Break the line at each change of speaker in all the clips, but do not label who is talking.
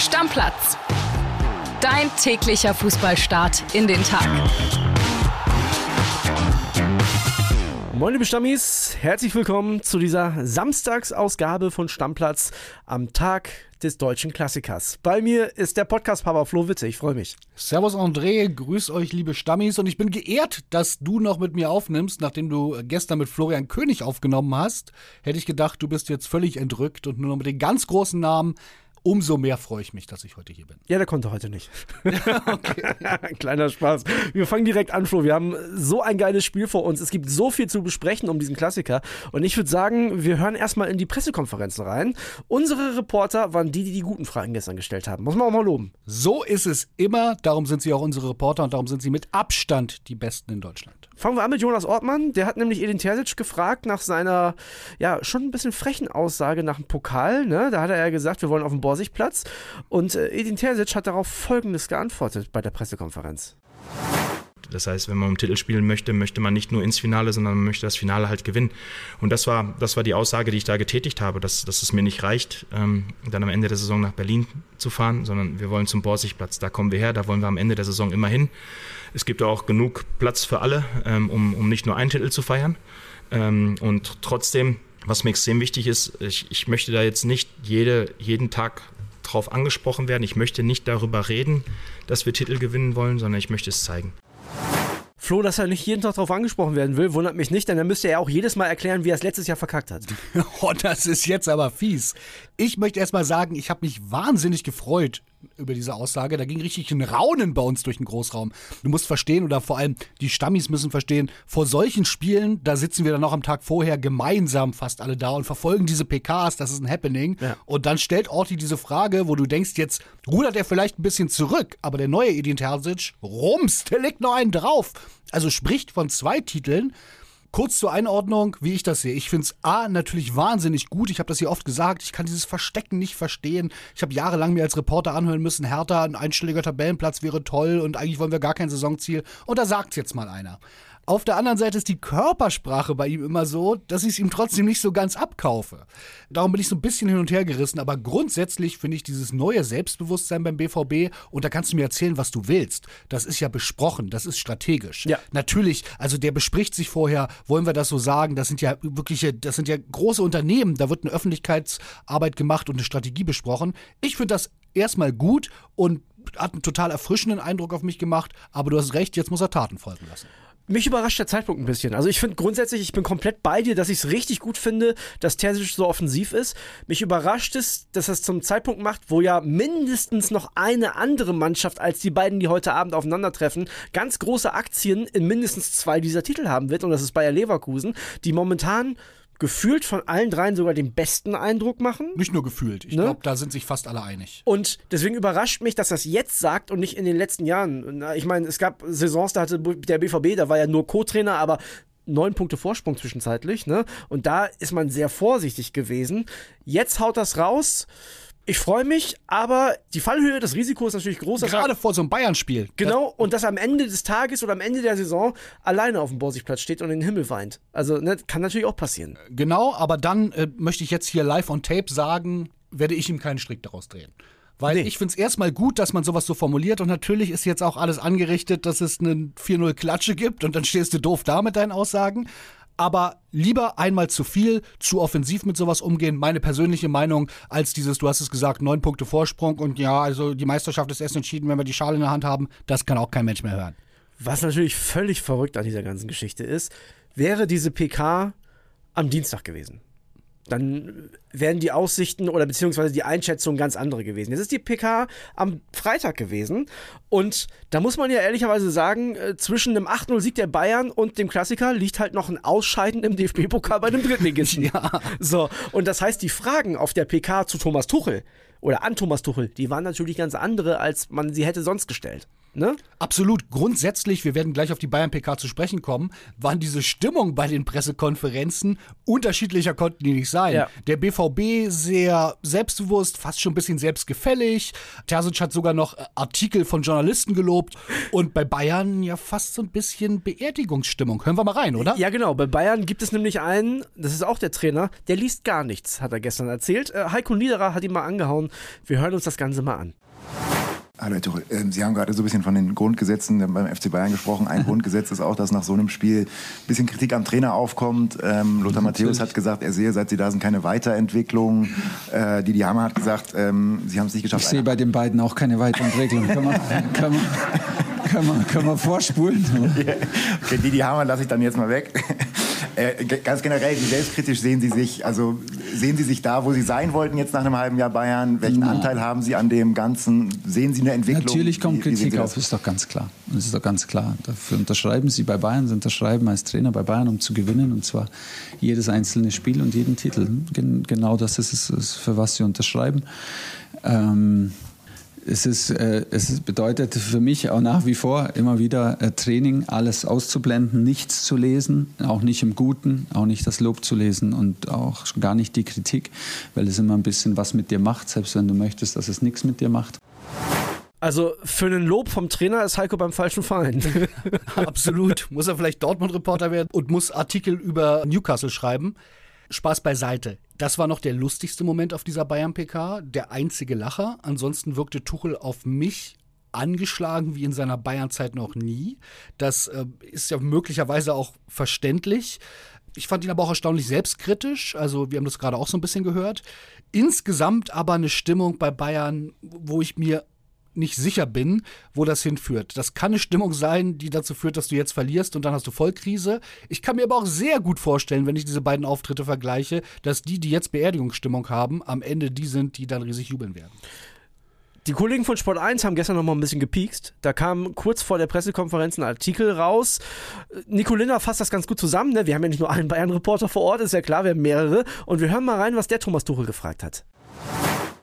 Stammplatz. Dein täglicher Fußballstart in den Tag.
Moin liebe Stammis, herzlich willkommen zu dieser Samstagsausgabe von Stammplatz am Tag des deutschen Klassikers. Bei mir ist der Podcast-Papa Flo Witte, ich freue mich.
Servus André, grüß euch liebe Stammis und ich bin geehrt, dass du noch mit mir aufnimmst, nachdem du gestern mit Florian König aufgenommen hast. Hätte ich gedacht, du bist jetzt völlig entrückt und nur noch mit den ganz großen Namen umso mehr freue ich mich, dass ich heute hier bin.
Ja, der konnte heute nicht. okay. Kleiner Spaß. Wir fangen direkt an, Flo. Wir haben so ein geiles Spiel vor uns. Es gibt so viel zu besprechen um diesen Klassiker. Und ich würde sagen, wir hören erstmal in die Pressekonferenzen rein. Unsere Reporter waren die, die die guten Fragen gestern gestellt haben. Muss man auch mal loben.
So ist es immer. Darum sind sie auch unsere Reporter und darum sind sie mit Abstand die Besten in Deutschland.
Fangen wir an mit Jonas Ortmann. Der hat nämlich Edin Terzic gefragt nach seiner, ja, schon ein bisschen frechen Aussage nach dem Pokal. Ne? Da hat er ja gesagt, wir wollen auf dem Borsigplatz. Und äh, Edin Terzic hat darauf Folgendes geantwortet bei der Pressekonferenz.
Das heißt, wenn man um Titel spielen möchte, möchte man nicht nur ins Finale, sondern man möchte das Finale halt gewinnen. Und das war, das war die Aussage, die ich da getätigt habe, dass, dass es mir nicht reicht, ähm, dann am Ende der Saison nach Berlin zu fahren, sondern wir wollen zum Borsigplatz. Da kommen wir her, da wollen wir am Ende der Saison immer hin. Es gibt auch genug Platz für alle, ähm, um, um nicht nur einen Titel zu feiern. Ähm, und trotzdem, was mir extrem wichtig ist, ich, ich möchte da jetzt nicht jede, jeden Tag drauf angesprochen werden. Ich möchte nicht darüber reden, dass wir Titel gewinnen wollen, sondern ich möchte es zeigen.
Flo, dass er nicht jeden Tag darauf angesprochen werden will, wundert mich nicht, denn dann müsste er auch jedes Mal erklären, wie er es letztes Jahr verkackt hat.
oh, das ist jetzt aber fies. Ich möchte erst mal sagen, ich habe mich wahnsinnig gefreut über diese Aussage. Da ging richtig ein Raunen bei uns durch den Großraum. Du musst verstehen, oder vor allem die Stammis müssen verstehen, vor solchen Spielen, da sitzen wir dann noch am Tag vorher gemeinsam fast alle da und verfolgen diese PKs, das ist ein Happening. Ja. Und dann stellt Orti diese Frage, wo du denkst, jetzt rudert er vielleicht ein bisschen zurück, aber der neue Edin Terzic, rums, der legt noch einen drauf. Also spricht von zwei Titeln. Kurz zur Einordnung, wie ich das sehe. Ich finde es A natürlich wahnsinnig gut. Ich habe das hier oft gesagt. Ich kann dieses Verstecken nicht verstehen. Ich habe jahrelang mir als Reporter anhören müssen, Hertha, ein einstelliger Tabellenplatz wäre toll und eigentlich wollen wir gar kein Saisonziel. Und da sagt jetzt mal einer. Auf der anderen Seite ist die Körpersprache bei ihm immer so, dass ich es ihm trotzdem nicht so ganz abkaufe. Darum bin ich so ein bisschen hin und her gerissen, aber grundsätzlich finde ich dieses neue Selbstbewusstsein beim BVB und da kannst du mir erzählen, was du willst. Das ist ja besprochen, das ist strategisch. Ja. Natürlich, also der bespricht sich vorher, wollen wir das so sagen, das sind ja wirkliche, das sind ja große Unternehmen, da wird eine Öffentlichkeitsarbeit gemacht und eine Strategie besprochen. Ich finde das erstmal gut und hat einen total erfrischenden Eindruck auf mich gemacht, aber du hast recht, jetzt muss er Taten folgen lassen.
Mich überrascht der Zeitpunkt ein bisschen. Also ich finde grundsätzlich, ich bin komplett bei dir, dass ich es richtig gut finde, dass Terzic so offensiv ist. Mich überrascht es, dass er es zum Zeitpunkt macht, wo ja mindestens noch eine andere Mannschaft als die beiden, die heute Abend aufeinandertreffen, ganz große Aktien in mindestens zwei dieser Titel haben wird. Und das ist Bayer Leverkusen, die momentan gefühlt von allen dreien sogar den besten Eindruck machen.
Nicht nur gefühlt. Ich ne? glaube, da sind sich fast alle einig.
Und deswegen überrascht mich, dass das jetzt sagt und nicht in den letzten Jahren. Ich meine, es gab Saisons, da hatte der BVB, da war ja nur Co-Trainer, aber neun Punkte Vorsprung zwischenzeitlich, ne? Und da ist man sehr vorsichtig gewesen. Jetzt haut das raus. Ich freue mich, aber die Fallhöhe des Risikos ist natürlich groß.
Gerade vor so einem Bayern-Spiel.
Genau, und dass er am Ende des Tages oder am Ende der Saison alleine auf dem Borsigplatz steht und in den Himmel weint. Also, ne, kann natürlich auch passieren.
Genau, aber dann äh, möchte ich jetzt hier live on tape sagen, werde ich ihm keinen Strick daraus drehen. Weil nee. ich finde es erstmal gut, dass man sowas so formuliert und natürlich ist jetzt auch alles angerichtet, dass es eine 4-0 Klatsche gibt und dann stehst du doof da mit deinen Aussagen aber lieber einmal zu viel, zu offensiv mit sowas umgehen, meine persönliche Meinung, als dieses, du hast es gesagt, neun Punkte Vorsprung und ja, also die Meisterschaft ist erst entschieden, wenn wir die Schale in der Hand haben, das kann auch kein Mensch mehr hören.
Was natürlich völlig verrückt an dieser ganzen Geschichte ist, wäre diese PK am Dienstag gewesen dann wären die Aussichten oder beziehungsweise die Einschätzung ganz andere gewesen. Jetzt ist die PK am Freitag gewesen und da muss man ja ehrlicherweise sagen, äh, zwischen dem 8-0-Sieg der Bayern und dem Klassiker liegt halt noch ein Ausscheiden im DFB-Pokal bei dem Drittligisten. ja. So, und das heißt, die Fragen auf der PK zu Thomas Tuchel oder an Thomas Tuchel, die waren natürlich ganz andere, als man sie hätte sonst gestellt. Ne?
Absolut. Grundsätzlich, wir werden gleich auf die Bayern-PK zu sprechen kommen, waren diese Stimmung bei den Pressekonferenzen unterschiedlicher konnten die nicht sein.
Ja.
Der BVB sehr selbstbewusst, fast schon ein bisschen selbstgefällig. Terzic hat sogar noch äh, Artikel von Journalisten gelobt. Und bei Bayern ja fast so ein bisschen Beerdigungsstimmung. Hören wir mal rein, oder?
Ja, genau. Bei Bayern gibt es nämlich einen, das ist auch der Trainer, der liest gar nichts, hat er gestern erzählt. Äh, Heiko Niederer hat ihn mal angehauen. Wir hören uns das Ganze mal an.
Hallo Herr Tuchel, ähm, Sie haben gerade so ein bisschen von den Grundgesetzen beim FC Bayern gesprochen. Ein Grundgesetz ist auch, dass nach so einem Spiel ein bisschen Kritik am Trainer aufkommt. Ähm, Lothar Matthäus hat gesagt, er sehe, seit Sie da sind, keine Weiterentwicklung. Äh, Didi Hammer hat gesagt, ähm, Sie haben es nicht geschafft.
Ich sehe bei den beiden auch keine Weiterentwicklung. können, wir, können, wir, können, wir, können wir vorspulen?
okay, Didi Hammer lasse ich dann jetzt mal weg. Äh, ganz generell, wie selbstkritisch sehen Sie sich? Also sehen Sie sich da, wo Sie sein wollten jetzt nach einem halben Jahr Bayern? Welchen
Na.
Anteil haben Sie an dem Ganzen? Sehen Sie eine Entwicklung?
Natürlich kommt
Wie-
Kritik auf, ist doch ganz klar. Das ist doch ganz klar. Dafür unterschreiben Sie bei Bayern, Sie unterschreiben als Trainer bei Bayern, um zu gewinnen. Und zwar jedes einzelne Spiel und jeden Titel. Gen genau das ist es, für was Sie unterschreiben. Ähm, es, ist, äh, es bedeutet für mich auch nach wie vor immer wieder äh, Training, alles auszublenden, nichts zu lesen, auch nicht im Guten, auch nicht das Lob zu lesen und auch gar nicht die Kritik, weil es immer ein bisschen was mit dir macht, selbst wenn du möchtest, dass es nichts mit dir macht.
Also für einen Lob vom Trainer ist Heiko beim falschen Verein.
Absolut. Muss er vielleicht Dortmund-Reporter werden und muss Artikel über Newcastle schreiben. Spaß beiseite. Das war noch der lustigste Moment auf dieser Bayern-PK, der einzige Lacher. Ansonsten wirkte Tuchel auf mich angeschlagen wie in seiner Bayern-Zeit noch nie. Das äh, ist ja möglicherweise auch verständlich. Ich fand ihn aber auch erstaunlich selbstkritisch. Also, wir haben das gerade auch so ein bisschen gehört. Insgesamt aber eine Stimmung bei Bayern, wo ich mir nicht sicher bin, wo das hinführt. Das kann eine Stimmung sein, die dazu führt, dass du jetzt verlierst und dann hast du Vollkrise. Ich kann mir aber auch sehr gut vorstellen, wenn ich diese beiden Auftritte vergleiche, dass die, die jetzt Beerdigungsstimmung haben, am Ende die sind, die dann riesig jubeln werden.
Die Kollegen von Sport 1 haben gestern noch mal ein bisschen gepiekst. Da kam kurz vor der Pressekonferenz ein Artikel raus. Nicolina fasst das ganz gut zusammen. Ne? Wir haben ja nicht nur einen Bayern-Reporter vor Ort, ist ja klar, wir haben mehrere. Und wir hören mal rein, was der Thomas Tuchel gefragt hat.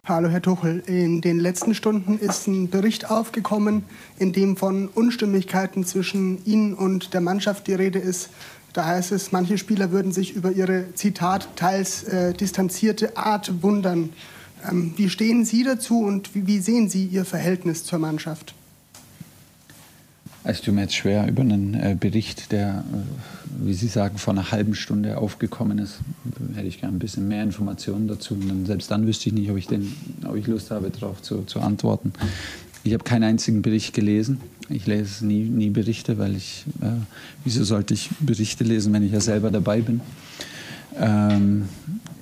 Hallo Herr Tuchel, in den letzten Stunden ist ein Bericht aufgekommen, in dem von Unstimmigkeiten zwischen Ihnen und der Mannschaft die Rede ist. Da heißt es, manche Spieler würden sich über ihre, Zitat, teils äh, distanzierte Art wundern. Ähm, wie stehen Sie dazu und wie, wie sehen Sie Ihr Verhältnis zur Mannschaft?
Es tut mir jetzt schwer über einen äh, Bericht, der, äh, wie Sie sagen, vor einer halben Stunde aufgekommen ist. Hätte ich gerne ein bisschen mehr Informationen dazu. Und dann, selbst dann wüsste ich nicht, ob ich, den, ob ich Lust habe, darauf zu, zu antworten. Ich habe keinen einzigen Bericht gelesen. Ich lese nie, nie Berichte, weil ich, äh, wieso sollte ich Berichte lesen, wenn ich ja selber dabei bin? Ähm,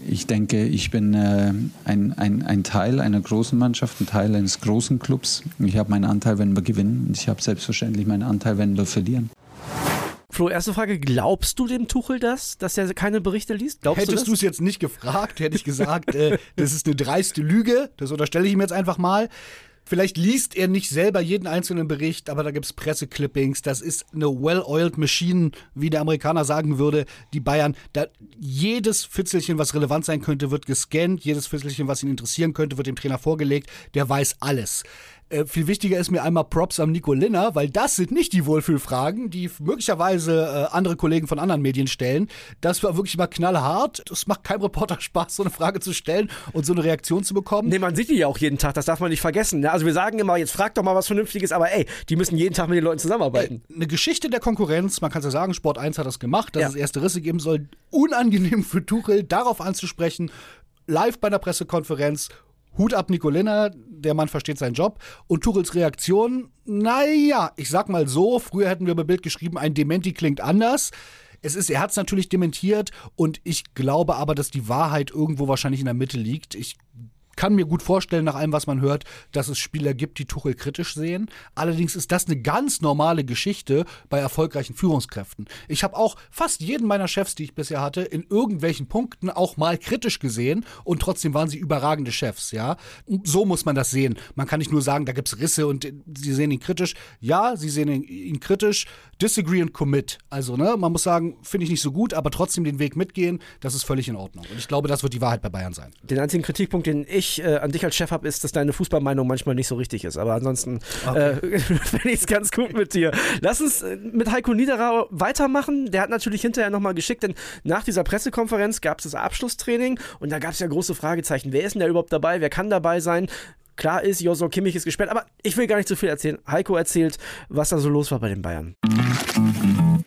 ich denke, ich bin äh, ein, ein, ein Teil einer großen Mannschaft, ein Teil eines großen Clubs. Ich habe meinen Anteil, wenn wir gewinnen. Und ich habe selbstverständlich meinen Anteil, wenn wir verlieren.
Flo, erste Frage, glaubst du dem Tuchel das, dass er keine Berichte liest? Glaubst
Hättest
du
es jetzt nicht gefragt, hätte ich gesagt, äh, das ist eine dreiste Lüge. Das unterstelle ich ihm jetzt einfach mal. Vielleicht liest er nicht selber jeden einzelnen Bericht, aber da gibt es Presseclippings. Das ist eine well-oiled Machine, wie der Amerikaner sagen würde, die Bayern. Da jedes Fitzelchen, was relevant sein könnte, wird gescannt. Jedes Fitzelchen, was ihn interessieren könnte, wird dem Trainer vorgelegt. Der weiß alles. Äh, viel wichtiger ist mir einmal Props am Nico Linner, weil das sind nicht die Wohlfühlfragen, die möglicherweise äh, andere Kollegen von anderen Medien stellen. Das war wirklich mal knallhart. Das macht keinem Reporter Spaß, so eine Frage zu stellen und so eine Reaktion zu bekommen.
Nee, man sieht die ja auch jeden Tag, das darf man nicht vergessen. Ne? Also wir sagen immer, jetzt frag doch mal was Vernünftiges, aber ey, die müssen jeden Tag mit den Leuten zusammenarbeiten.
Eine Geschichte der Konkurrenz, man kann es ja sagen, Sport 1 hat das gemacht, dass
Ja.
es erste Risse geben soll. Unangenehm für Tuchel, darauf anzusprechen, live bei einer Pressekonferenz. Hut ab Nicolina, der Mann versteht seinen Job. Und Tuchels Reaktion, naja, ich sag mal so, früher hätten wir bei Bild geschrieben, ein Dementi klingt anders. Es ist, er hat es natürlich dementiert und ich glaube aber, dass die Wahrheit irgendwo wahrscheinlich in der Mitte liegt. Ich kann mir gut vorstellen, nach allem, was man hört, dass es Spieler gibt, die Tuchel kritisch sehen. Allerdings ist das eine ganz normale Geschichte bei erfolgreichen Führungskräften. Ich habe auch fast jeden meiner Chefs, die ich bisher hatte, in irgendwelchen Punkten auch mal kritisch gesehen und trotzdem waren sie überragende Chefs, ja. So muss man das sehen. Man kann nicht nur sagen, da gibt's Risse und sie sehen ihn kritisch. Ja, sie sehen ihn, ihn kritisch. Disagree and commit. Also, ne, man muss sagen, finde ich nicht so gut, aber trotzdem den Weg mitgehen, das ist völlig in Ordnung. Und ich glaube, das wird die Wahrheit bei Bayern sein.
Den einzigen Kritikpunkt, den ich ich äh, an dich als Chef habe, ist, dass deine Fußballmeinung manchmal nicht so richtig ist. Aber ansonsten okay. äh, finde ich es ganz gut mit dir. Lass uns äh, mit Heiko Niederer weitermachen. Der hat natürlich hinterher nochmal geschickt, denn nach dieser Pressekonferenz gab es das Abschlusstraining und da gab es ja große Fragezeichen. Wer ist denn da überhaupt dabei? Wer kann dabei sein? Klar ist, Joso Kimmich ist gesperrt, aber ich will gar nicht zu viel erzählen. Heiko erzählt, was da so los war bei den Bayern.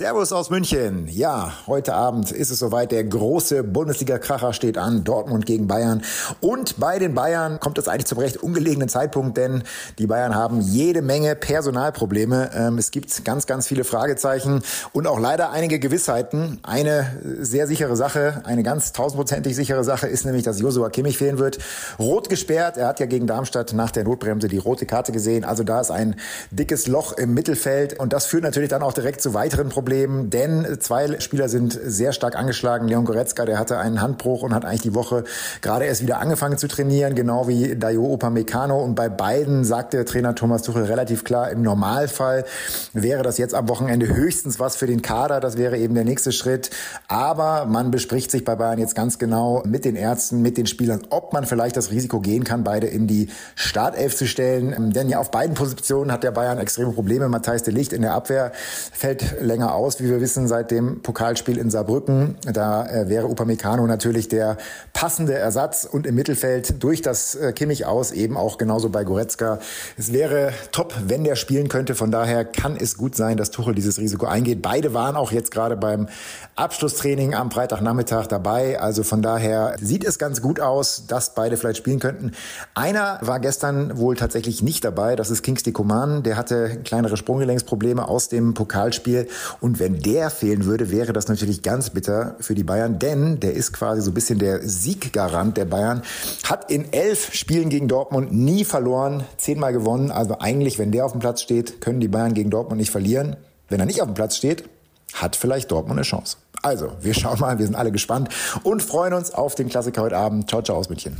Servus aus München. Ja, heute Abend ist es soweit. Der große Bundesliga-Kracher steht an. Dortmund gegen Bayern. Und bei den Bayern kommt es eigentlich zum recht ungelegenen Zeitpunkt, denn die Bayern haben jede Menge Personalprobleme. Ähm, es gibt ganz, ganz viele Fragezeichen und auch leider einige Gewissheiten. Eine sehr sichere Sache, eine ganz tausendprozentig sichere Sache ist nämlich, dass Josua Kimmich fehlen wird. Rot gesperrt. Er hat ja gegen Darmstadt nach der Notbremse die rote Karte gesehen. Also da ist ein dickes Loch im Mittelfeld und das führt natürlich dann auch direkt zu weiteren Problemen. Problem, denn zwei Spieler sind sehr stark angeschlagen. Leon Goretzka, der hatte einen Handbruch und hat eigentlich die Woche gerade erst wieder angefangen zu trainieren, genau wie Dayo Upamecano. Und bei beiden sagt der Trainer Thomas Tuchel relativ klar, im Normalfall wäre das jetzt am Wochenende höchstens was für den Kader. Das wäre eben der nächste Schritt. Aber man bespricht sich bei Bayern jetzt ganz genau mit den Ärzten, mit den Spielern, ob man vielleicht das Risiko gehen kann, beide in die Startelf zu stellen. Denn ja, auf beiden Positionen hat der Bayern extreme Probleme. Matthijs de Licht in der Abwehr fällt länger aus, wie wir wissen, seit dem Pokalspiel in Saarbrücken. Da äh, wäre Upamecano natürlich der passende Ersatz und im Mittelfeld durch das äh, Kimmich aus eben auch genauso bei Goretzka. Es wäre top, wenn der spielen könnte. Von daher kann es gut sein, dass Tuchel dieses Risiko eingeht. Beide waren auch jetzt gerade beim Abschlusstraining am Freitagnachmittag dabei. Also von daher sieht es ganz gut aus, dass beide vielleicht spielen könnten. Einer war gestern wohl tatsächlich nicht dabei. Das ist Kingsley Coman. Der hatte kleinere Sprunggelenksprobleme aus dem Pokalspiel und wenn der fehlen würde, wäre das natürlich ganz bitter für die Bayern, denn der ist quasi so ein bisschen der Sieggarant der Bayern. Hat in elf Spielen gegen Dortmund nie verloren, zehnmal gewonnen. Also eigentlich, wenn der auf dem Platz steht, können die Bayern gegen Dortmund nicht verlieren. Wenn er nicht auf dem Platz steht, hat vielleicht Dortmund eine Chance. Also, wir schauen mal, wir sind alle gespannt und freuen uns auf den Klassiker heute Abend. Ciao, ciao aus München.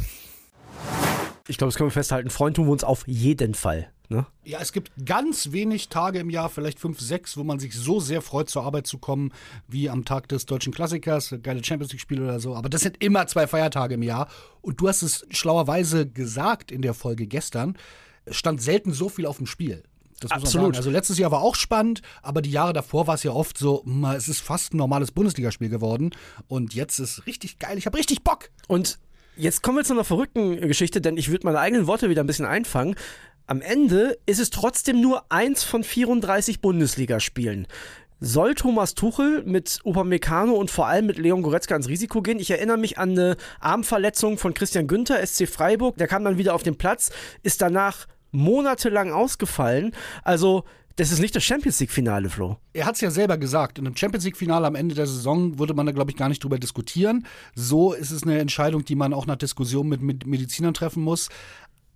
Ich glaube, das können wir festhalten. Freuen tun wir uns auf jeden Fall. Ne?
Ja, es gibt ganz wenig Tage im Jahr, vielleicht fünf, sechs, wo man sich so sehr freut, zur Arbeit zu kommen, wie am Tag des deutschen Klassikers, geile Champions League-Spiele oder so. Aber das sind immer zwei Feiertage im Jahr. Und du hast es schlauerweise gesagt in der Folge gestern, es stand selten so viel auf dem Spiel. Das Absolut. Also letztes Jahr war auch spannend, aber die Jahre davor war es ja oft so, es ist fast ein normales Bundesligaspiel geworden. Und jetzt ist richtig geil. Ich habe richtig Bock.
Und Jetzt kommen wir zu einer verrückten Geschichte, denn ich würde meine eigenen Worte wieder ein bisschen einfangen am Ende ist es trotzdem nur eins von 34 Bundesligaspielen. Soll Thomas Tuchel mit Upamecano und vor allem mit Leon Goretzka ins Risiko gehen? Ich erinnere mich an eine Armverletzung von Christian Günther, SC Freiburg. Der kam dann wieder auf den Platz, ist danach monatelang ausgefallen. Also das ist nicht das Champions League-Finale, Flo.
Er hat es ja selber gesagt. In einem Champions League-Finale am Ende der Saison würde man da, glaube ich, gar nicht drüber diskutieren. So ist es eine Entscheidung, die man auch nach Diskussion mit Medizinern treffen muss.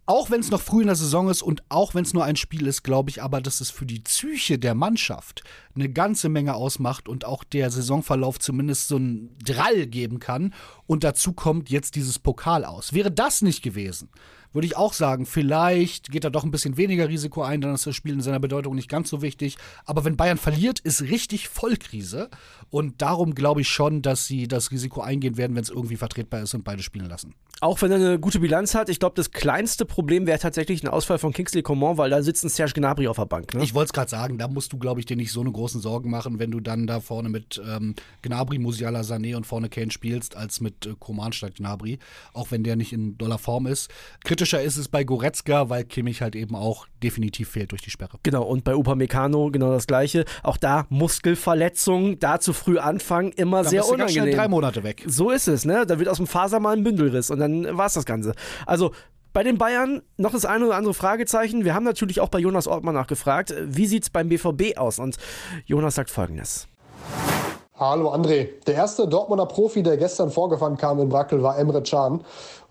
auch wenn es noch früh in der Saison ist und auch wenn es nur ein Spiel ist, glaube ich aber, dass es für die Psyche der Mannschaft eine ganze Menge ausmacht und auch der Saisonverlauf zumindest so einen Drall geben kann. Und dazu kommt jetzt dieses Pokal aus. Wäre das nicht gewesen, würde ich auch sagen, vielleicht geht er doch ein bisschen weniger Risiko ein, dann ist das Spiel in seiner Bedeutung nicht ganz so wichtig. Aber wenn Bayern verliert, ist richtig Vollkrise. Und darum glaube ich schon, dass sie das Risiko eingehen werden, wenn es irgendwie vertretbar ist und beide spielen lassen.
Auch wenn er eine gute Bilanz hat, ich glaube, das kleinste Problem wäre tatsächlich ein Ausfall von Kingsley Coman, weil da sitzt ein Serge Gnabry auf der Bank. Ne?
Ich wollte es gerade sagen, da musst du, glaube ich, dir nicht so eine großen Sorgen machen, wenn du dann da vorne mit ähm, Gnabry, Musiala, Sané und vorne Kane spielst, als mit äh, Coman statt Gnabry, auch wenn der nicht in doller Form ist. Kritischer ist es bei Goretzka, weil Kimmich halt eben auch definitiv fehlt durch die Sperre.
Genau, und bei Upamecano genau das Gleiche. Auch da Muskelverletzungen, da zu früh anfangen, immer
Dann
sehr
bist du ganz
unangenehm.
schnell drei Monate weg.
So ist es, ne? Da wird aus dem Faser mal ein Bündelriss und dann war es das Ganze. Also bei den Bayern noch das eine oder andere Fragezeichen. Wir haben natürlich auch bei Jonas Ortmann nachgefragt, wie sieht es beim BVB aus? Und Jonas sagt folgendes.
Hallo André. Der erste Dortmunder Profi, der gestern vorgefahren kam in Brackel, war Emre Can.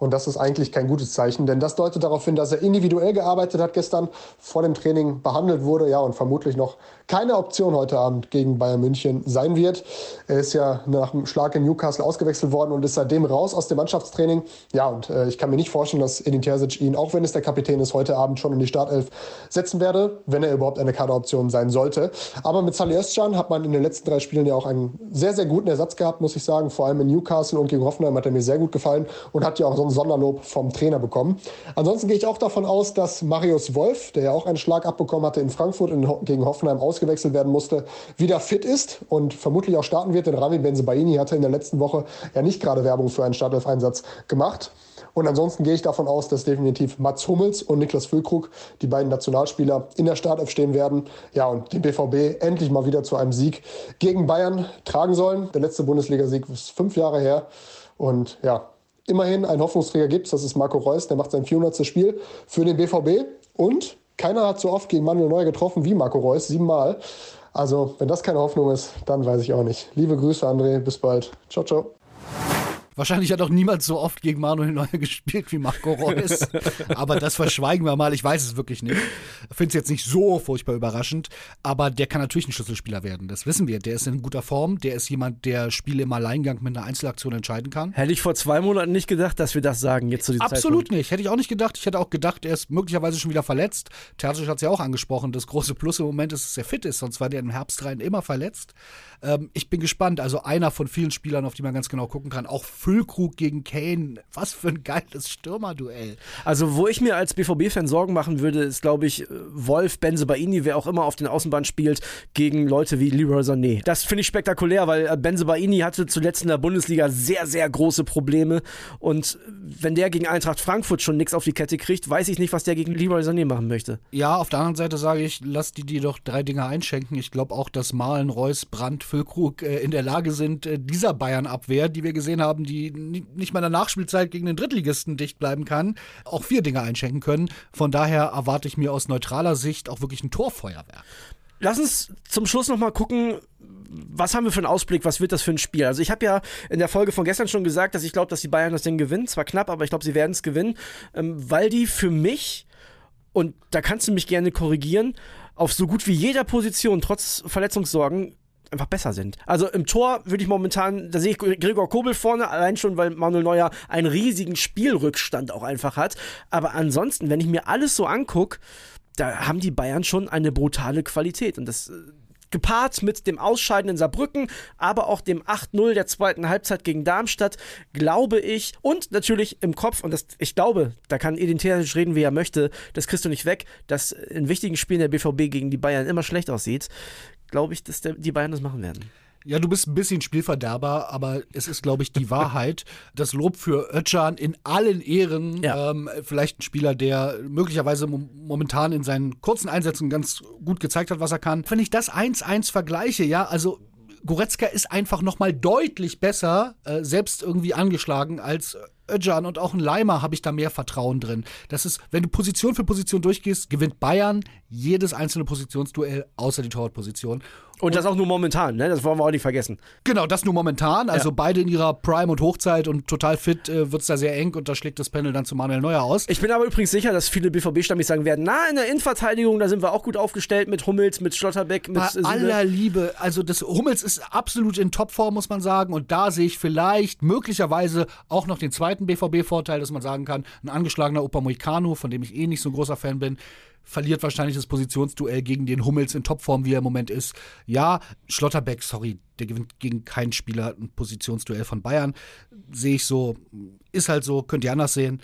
Und das ist eigentlich kein gutes Zeichen, denn das deutet darauf hin, dass er individuell gearbeitet hat gestern, vor dem Training behandelt wurde, ja, und vermutlich noch keine Option heute Abend gegen Bayern München sein wird. Er ist ja nach dem Schlag in Newcastle ausgewechselt worden und ist seitdem raus aus dem Mannschaftstraining. Ja, und äh, ich kann mir nicht vorstellen, dass Edin Terzic ihn, auch wenn es der Kapitän ist, heute Abend schon in die Startelf setzen werde, wenn er überhaupt eine Kaderoption sein sollte. Aber mit Salih Özcan hat man in den letzten drei Spielen ja auch einen sehr, sehr guten Ersatz gehabt, muss ich sagen. Vor allem in Newcastle und gegen Hoffenheim hat er mir sehr gut gefallen und hat ja auch so ein Sonderlob vom Trainer bekommen. Ansonsten gehe ich auch davon aus, dass Marius Wolf, der ja auch einen Schlag abbekommen hatte in Frankfurt und gegen Hoffenheim ausgewechselt werden musste, wieder fit ist und vermutlich auch starten wird. Denn Rami Benzebaini hatte in der letzten Woche ja nicht gerade Werbung für einen Startelf-Einsatz gemacht. Und ansonsten gehe ich davon aus, dass definitiv Mats Hummels und Niklas Füllkrug, die beiden Nationalspieler, in der Startelf stehen werden. Ja, und den BVB endlich mal wieder zu einem Sieg gegen Bayern tragen sollen. Der letzte Bundesligasieg ist fünf Jahre her. Und ja, immerhin ein Hoffnungsträger gibt es. Das ist Marco Reus, der macht sein 400. Spiel für den BVB. Und keiner hat so oft gegen Manuel Neuer getroffen wie Marco Reus, siebenmal. Also, wenn das keine Hoffnung ist, dann weiß ich auch nicht. Liebe Grüße, André. Bis bald. Ciao, ciao.
Wahrscheinlich hat auch niemand so oft gegen Manuel Neuer gespielt wie Marco Reus. aber das verschweigen wir mal. Ich weiß es wirklich nicht. Finde es jetzt nicht so furchtbar überraschend. Aber der kann natürlich ein Schlüsselspieler werden. Das wissen wir. Der ist in guter Form. Der ist jemand, der Spiele im Alleingang mit einer Einzelaktion entscheiden kann.
Hätte ich vor zwei Monaten nicht gedacht, dass wir das sagen, jetzt zu diesem
Absolut
Zeitpunkt.
nicht. Hätte ich auch nicht gedacht. Ich hätte auch gedacht, er ist möglicherweise schon wieder verletzt. Terzic hat es ja auch angesprochen. Das große Plus im Moment ist, dass er fit ist. Sonst war der im Herbst rein immer verletzt. Ähm, ich bin gespannt. Also einer von vielen Spielern, auf die man ganz genau gucken kann. Auch Füllkrug gegen Kane. Was für ein geiles Stürmerduell.
Also, wo ich mir als BVB-Fan Sorgen machen würde, ist, glaube ich, Wolf, Benze Baini, wer auch immer auf den Außenbahn spielt, gegen Leute wie Leroy Sané. Das finde ich spektakulär, weil äh, Benze Baini hatte zuletzt in der Bundesliga sehr, sehr große Probleme. Und wenn der gegen Eintracht Frankfurt schon nichts auf die Kette kriegt, weiß ich nicht, was der gegen Leroy Sané machen möchte.
Ja, auf der anderen Seite sage ich, lass die die doch drei Dinge einschenken. Ich glaube auch, dass Malen, Reus, Brandt, Füllkrug äh, in der Lage sind, äh, dieser Bayern-Abwehr, die wir gesehen haben, die ni- nicht mal in der Nachspielzeit gegen den Drittligisten dicht bleiben kann, auch vier Dinge einschenken können. Von daher erwarte ich mir aus neutraler Sicht auch wirklich ein Torfeuerwerk.
Lass uns zum Schluss noch mal gucken, was haben wir für einen Ausblick, was wird das für ein Spiel? Also ich habe ja in der Folge von gestern schon gesagt, dass ich glaube, dass die Bayern das Ding gewinnen. Zwar knapp, aber ich glaube, sie werden es gewinnen, ähm, weil die für mich, und da kannst du mich gerne korrigieren, auf so gut wie jeder Position, trotz Verletzungssorgen, einfach besser sind. Also im Tor würde ich momentan, da sehe ich Gregor Kobel vorne, allein schon, weil Manuel Neuer einen riesigen Spielrückstand auch einfach hat. Aber ansonsten, wenn ich mir alles so angucke, da haben die Bayern schon eine brutale Qualität. Und das äh, gepaart mit dem Ausscheiden in Saarbrücken, aber auch dem 8-0 der zweiten Halbzeit gegen Darmstadt, glaube ich, und natürlich im Kopf, und das, ich glaube, da kann Terzic reden, wie er möchte, das kriegst du nicht weg, dass in wichtigen Spielen der BVB gegen die Bayern immer schlecht aussieht, glaube ich, dass der, die Bayern das machen werden.
Ja, du bist ein bisschen Spielverderber, aber es ist, glaube ich, die Wahrheit. Das Lob für Özcan in allen Ehren.
Ja.
Ähm, vielleicht ein Spieler, der möglicherweise mom- momentan in seinen kurzen Einsätzen ganz gut gezeigt hat, was er kann. Wenn ich das 1-1 vergleiche, ja, also Goretzka ist einfach noch mal deutlich besser, äh, selbst irgendwie angeschlagen als Özcan und auch ein Leimer habe ich da mehr Vertrauen drin. Das ist, wenn du Position für Position durchgehst, gewinnt Bayern jedes einzelne Positionsduell außer die Torwartposition.
Und das auch nur momentan, ne? Das wollen wir auch nicht vergessen.
Genau, das nur momentan. Also ja. beide in ihrer Prime und Hochzeit und total fit äh, wird es da sehr eng und da schlägt das Panel dann zu Manuel Neuer aus.
Ich bin aber übrigens sicher, dass viele BVB-Stammis sagen werden, na, in der Innenverteidigung, da sind wir auch gut aufgestellt mit Hummels, mit Schlotterbeck, mit
Bei
Süle.
aller Liebe, also das Hummels ist absolut in Topform, muss man sagen. Und da sehe ich vielleicht möglicherweise auch noch den zweiten BVB-Vorteil, dass man sagen kann, ein angeschlagener Opa Moicano, von dem ich eh nicht so ein großer Fan bin, verliert wahrscheinlich das Positionsduell gegen den Hummels in Topform, wie er im Moment ist. Ja, Schlotterbeck, sorry, der gewinnt gegen keinen Spieler ein Positionsduell von Bayern. Sehe ich so, ist halt so, könnt ihr anders sehen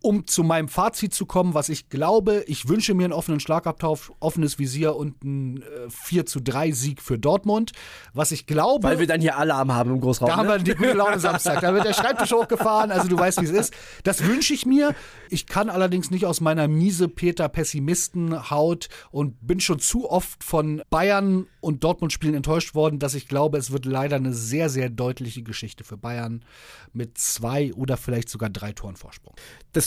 um zu meinem Fazit zu kommen, was ich glaube, ich wünsche mir einen offenen Schlagabtausch, offenes Visier und einen äh, 4 zu 3 Sieg für Dortmund. Was ich glaube.
Weil wir dann hier Alarm haben im Großraum.
Da ne? haben wir die gute Laune Samstag. Da wird der Schreibtisch hochgefahren, also du weißt, wie es ist. Das wünsche ich mir. Ich kann allerdings nicht aus meiner miese Peter-Pessimisten-Haut und bin schon zu oft von Bayern und Dortmund-Spielen enttäuscht worden, dass ich glaube, es wird leider eine sehr, sehr deutliche Geschichte für Bayern mit zwei oder vielleicht sogar drei Toren Vorsprung.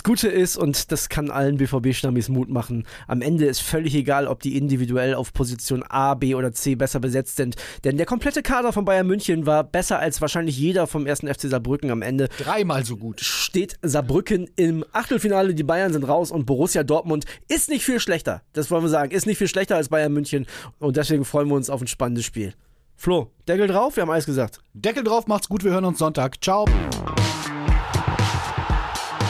Das Gute ist, und das kann allen BVB-Stammis Mut machen, am Ende ist völlig egal, ob die individuell auf Position A, B oder C besser besetzt sind. Denn der komplette Kader von Bayern München war besser als wahrscheinlich jeder vom ersten FC Saarbrücken am Ende.
Dreimal so gut.
Steht Saarbrücken im Achtelfinale, die Bayern sind raus und Borussia Dortmund ist nicht viel schlechter. Das wollen wir sagen. Ist nicht viel schlechter als Bayern München. Und deswegen freuen wir uns auf ein spannendes Spiel. Flo, Deckel drauf, wir haben alles gesagt.
Deckel drauf, macht's gut, wir hören uns Sonntag. Ciao.